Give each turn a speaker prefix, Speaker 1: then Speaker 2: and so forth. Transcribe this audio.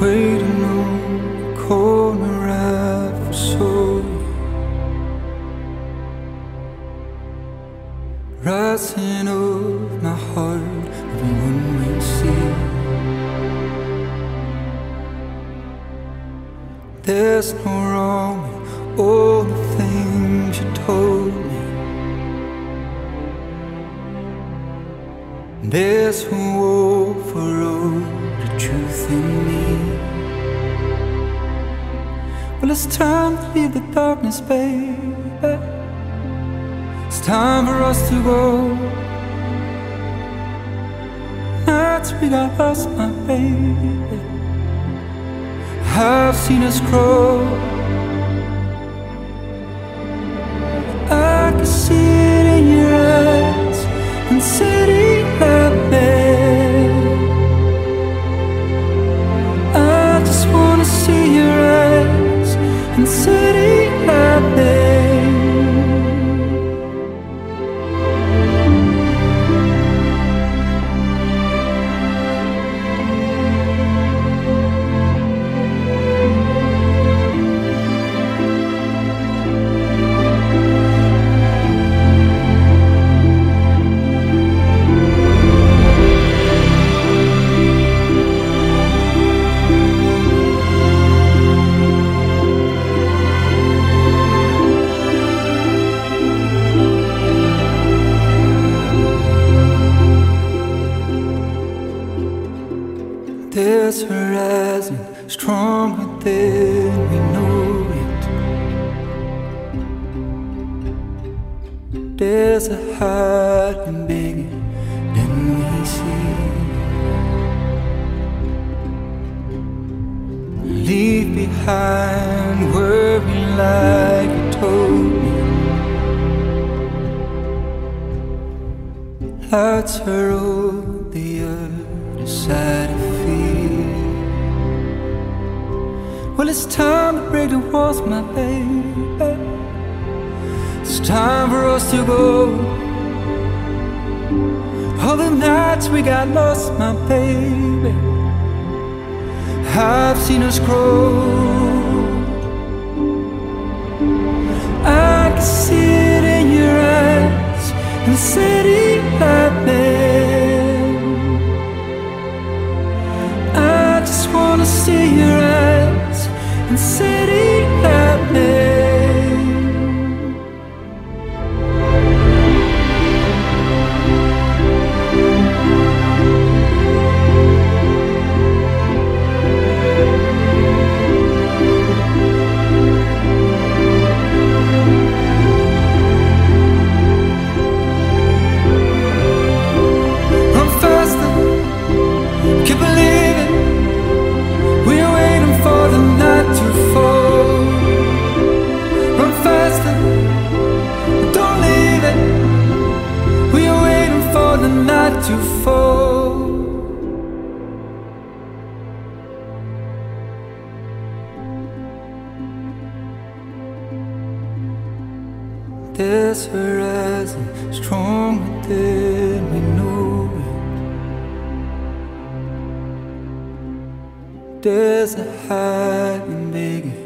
Speaker 1: waiting on the corner of the soul. Rising up my heart, everyone will see. There's no wrong, oh, There's wolf for the truth in me. Well, it's time to leave the darkness, baby. It's time for us to go. Nights we got lost, my baby. I've seen us grow. There's horizon stronger than we know it. There's a hiding bigger than we see. Leave behind worry like you told me. Lights are all Well, it's time to break the walls, my baby. It's time for us to go. All the nights we got lost, my baby. I've seen us grow. I can see it in your eyes and city night to fall. There's horizon stronger than we know it. There's a hiding bigger.